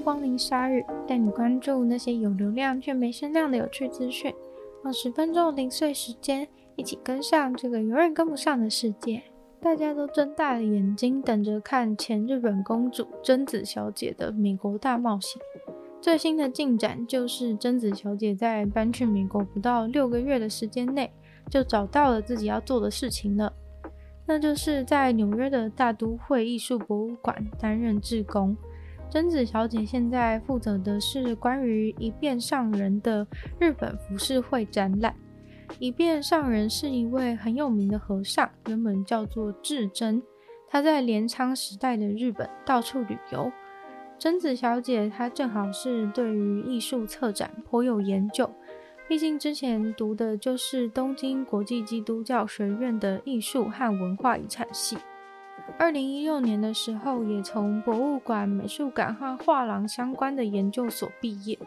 光临鲨语，带你关注那些有流量却没声量的有趣资讯。用十分钟零碎时间，一起跟上这个永远跟不上的世界。大家都睁大了眼睛，等着看前日本公主贞子小姐的美国大冒险。最新的进展就是，贞子小姐在搬去美国不到六个月的时间内，就找到了自己要做的事情了。那就是在纽约的大都会艺术博物馆担任志工。贞子小姐现在负责的是关于一变上人的日本浮世绘展览。一变上人是一位很有名的和尚，原本叫做智真。他在镰仓时代的日本到处旅游。贞子小姐她正好是对于艺术策展颇有研究。毕竟之前读的就是东京国际基督教学院的艺术和文化遗产系。二零一六年的时候，也从博物馆、美术馆和画廊相关的研究所毕业。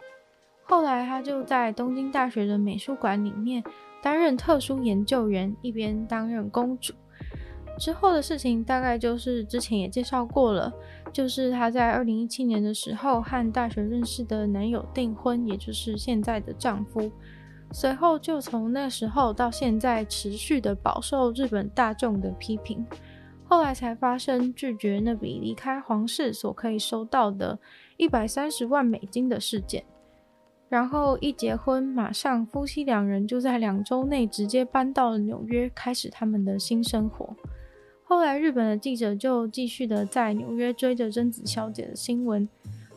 后来，他就在东京大学的美术馆里面担任特殊研究员，一边担任公主。之后的事情大概就是之前也介绍过了，就是他在二零一七年的时候和大学认识的男友订婚，也就是现在的丈夫。随后就从那时候到现在，持续的饱受日本大众的批评。后来才发生拒绝那笔离开皇室所可以收到的一百三十万美金的事件。然后一结婚，马上夫妻两人就在两周内直接搬到了纽约，开始他们的新生活。后来日本的记者就继续的在纽约追着贞子小姐的新闻。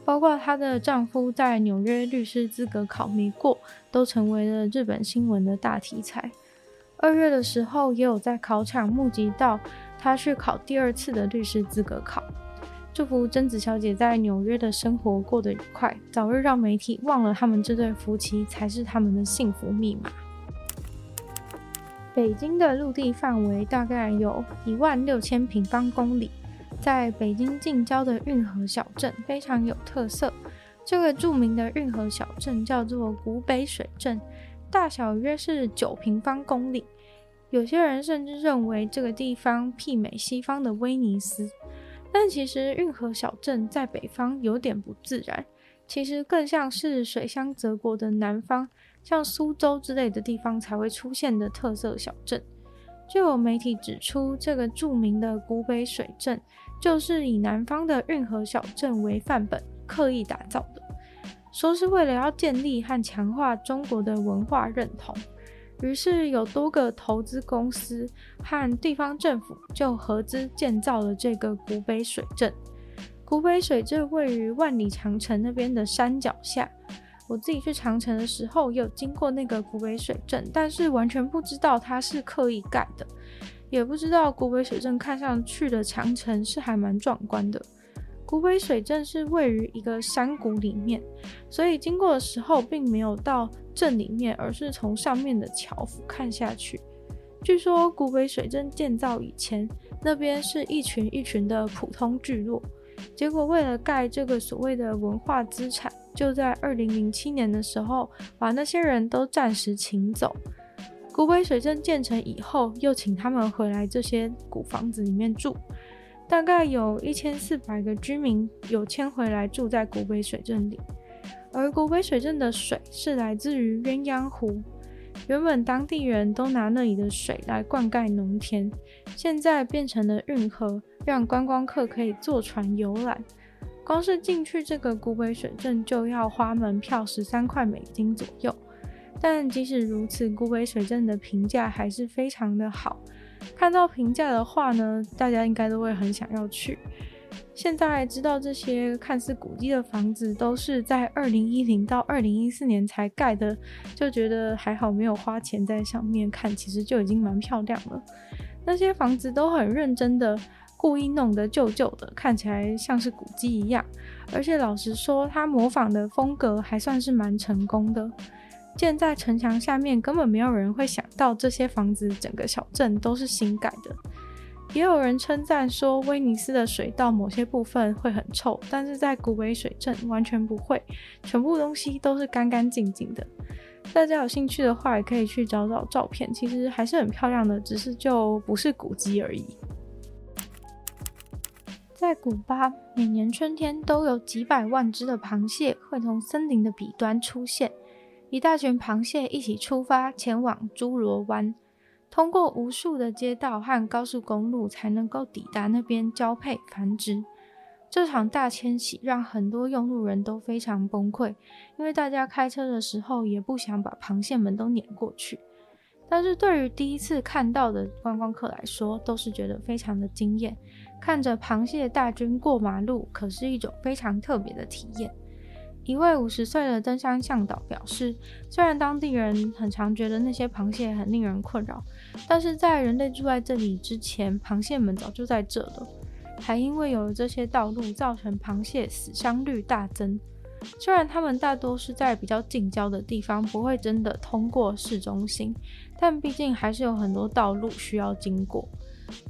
包括她的丈夫在纽约律师资格考没过，都成为了日本新闻的大题材。二月的时候，也有在考场目击到他去考第二次的律师资格考。祝福贞子小姐在纽约的生活过得愉快，早日让媒体忘了他们这对夫妻才是他们的幸福密码。北京的陆地范围大概有一万六千平方公里。在北京近郊的运河小镇非常有特色。这个著名的运河小镇叫做古北水镇，大小约是九平方公里。有些人甚至认为这个地方媲美西方的威尼斯。但其实运河小镇在北方有点不自然，其实更像是水乡泽国的南方，像苏州之类的地方才会出现的特色小镇。就有媒体指出，这个著名的古北水镇。就是以南方的运河小镇为范本，刻意打造的，说是为了要建立和强化中国的文化认同。于是有多个投资公司和地方政府就合资建造了这个古北水镇。古北水镇位于万里长城那边的山脚下。我自己去长城的时候，有经过那个古北水镇，但是完全不知道它是刻意盖的。也不知道古北水镇看上去的长城是还蛮壮观的。古北水镇是位于一个山谷里面，所以经过的时候并没有到镇里面，而是从上面的桥俯看下去。据说古北水镇建造以前，那边是一群一群的普通聚落，结果为了盖这个所谓的文化资产，就在二零零七年的时候把那些人都暂时请走。古北水镇建成以后，又请他们回来这些古房子里面住，大概有一千四百个居民有迁回来住在古北水镇里。而古北水镇的水是来自于鸳鸯湖，原本当地人都拿那里的水来灌溉农田，现在变成了运河，让观光客可以坐船游览。光是进去这个古北水镇就要花门票十三块美金左右。但即使如此，古北水镇的评价还是非常的好。看到评价的话呢，大家应该都会很想要去。现在知道这些看似古迹的房子都是在二零一零到二零一四年才盖的，就觉得还好没有花钱在上面看，其实就已经蛮漂亮了。那些房子都很认真的，故意弄得旧旧的，看起来像是古迹一样。而且老实说，它模仿的风格还算是蛮成功的。建在城墙下面，根本没有人会想到这些房子整个小镇都是新盖的。也有人称赞说，威尼斯的水道某些部分会很臭，但是在古北水镇完全不会，全部东西都是干干净净的。大家有兴趣的话，也可以去找找照片，其实还是很漂亮的，只是就不是古迹而已。在古巴，每年春天都有几百万只的螃蟹会从森林的彼端出现，一大群螃蟹一起出发前往侏罗湾，通过无数的街道和高速公路才能够抵达那边交配繁殖。这场大迁徙让很多用路人都非常崩溃，因为大家开车的时候也不想把螃蟹们都碾过去。但是对于第一次看到的观光客来说，都是觉得非常的惊艳。看着螃蟹大军过马路，可是一种非常特别的体验。一位五十岁的登山向导表示，虽然当地人很常觉得那些螃蟹很令人困扰，但是在人类住在这里之前，螃蟹们早就在这了。还因为有了这些道路，造成螃蟹死伤率大增。虽然它们大多是在比较近郊的地方，不会真的通过市中心，但毕竟还是有很多道路需要经过。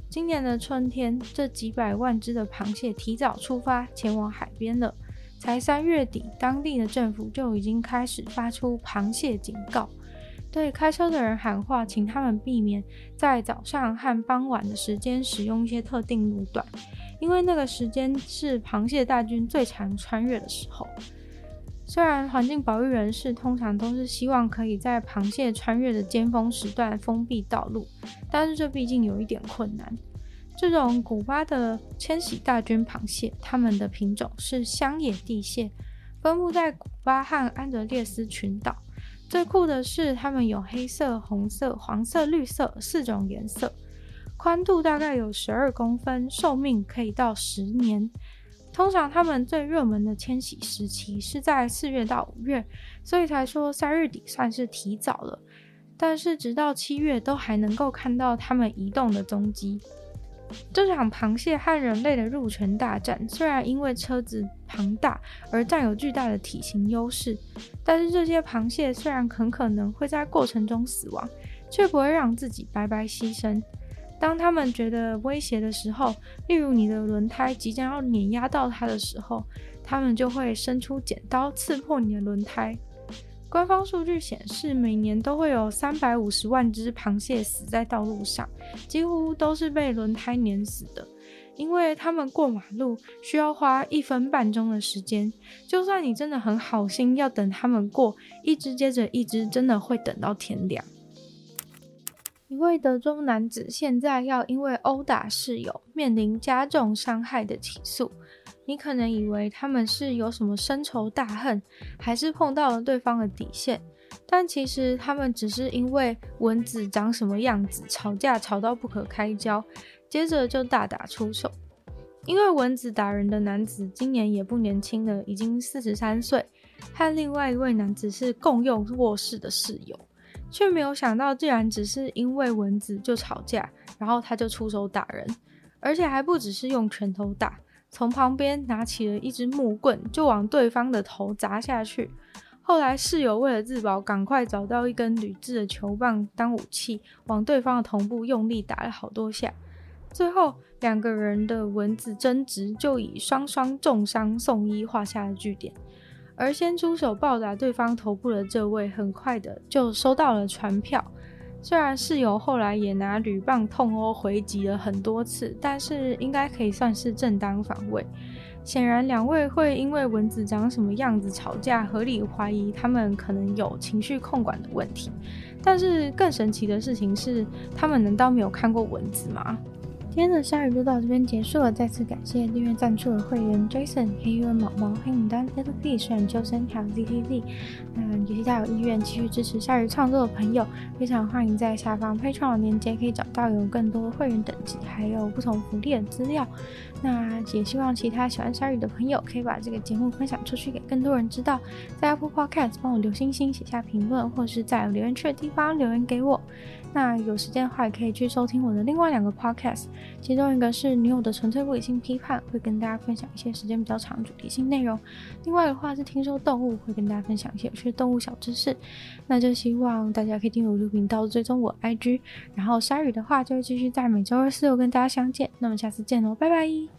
今年的春天，这几百万只的螃蟹提早出发前往海边了。才三月底，当地的政府就已经开始发出螃蟹警告，对开车的人喊话，请他们避免在早上和傍晚的时间使用一些特定路段，因为那个时间是螃蟹大军最常穿越的时候。虽然环境保育人士通常都是希望可以在螃蟹穿越的尖峰时段封闭道路，但是这毕竟有一点困难。这种古巴的迁徙大军螃蟹，它们的品种是乡野地蟹，分布在古巴和安德烈斯群岛。最酷的是，它们有黑色、红色、黄色、绿色四种颜色，宽度大概有十二公分，寿命可以到十年。通常它们最热门的迁徙时期是在四月到五月，所以才说三月底算是提早了。但是直到七月都还能够看到它们移动的踪迹。这场螃蟹和人类的入拳大战，虽然因为车子庞大而占有巨大的体型优势，但是这些螃蟹虽然很可能会在过程中死亡，却不会让自己白白牺牲。当他们觉得威胁的时候，例如你的轮胎即将要碾压到它的时候，他们就会伸出剪刀刺破你的轮胎。官方数据显示，每年都会有三百五十万只螃蟹死在道路上，几乎都是被轮胎碾死的。因为他们过马路需要花一分半钟的时间，就算你真的很好心要等他们过，一只接着一只，真的会等到天亮。一位德州男子现在要因为殴打室友，面临加重伤害的起诉。你可能以为他们是有什么深仇大恨，还是碰到了对方的底线，但其实他们只是因为蚊子长什么样子吵架，吵到不可开交，接着就大打出手。因为蚊子打人的男子今年也不年轻了，已经四十三岁，和另外一位男子是共用卧室的室友。却没有想到，竟然只是因为蚊子就吵架，然后他就出手打人，而且还不只是用拳头打，从旁边拿起了一支木棍就往对方的头砸下去。后来室友为了自保，赶快找到一根铝制的球棒当武器，往对方的头部用力打了好多下。最后两个人的蚊子争执就以双双重伤送医画下了句点。而先出手暴打对方头部的这位，很快的就收到了传票。虽然室友后来也拿铝棒痛殴回击了很多次，但是应该可以算是正当防卫。显然，两位会因为蚊子长什么样子吵架，合理怀疑他们可能有情绪控管的问题。但是更神奇的事情是，他们难道没有看过蚊子吗？今天的鲨鱼就到这边结束了，再次感谢订阅赞助的会员 Jason、黑羽毛毛、黑牡丹、LP、虽然秋生还有 ZTZ。那有些家有意愿继续支持鲨鱼创作的朋友，非常欢迎在下方 Patreon 的链接可以找到有更多会员等级还有不同福利的资料。那也希望其他喜欢鲨鱼的朋友可以把这个节目分享出去给更多人知道，在 Apple Podcast 帮我留星星、写下评论，或是在留言区的地方留言给我。那有时间的话，也可以去收听我的另外两个 podcast，其中一个是女友的纯粹物理性批判，会跟大家分享一些时间比较长主题性内容；另外的话是听说动物，会跟大家分享一些有趣的动物小知识。那就希望大家可以订阅我的频道，追踪我 IG，然后鲨鱼的话就会继续在每周二、四、六跟大家相见。那么下次见喽，拜拜。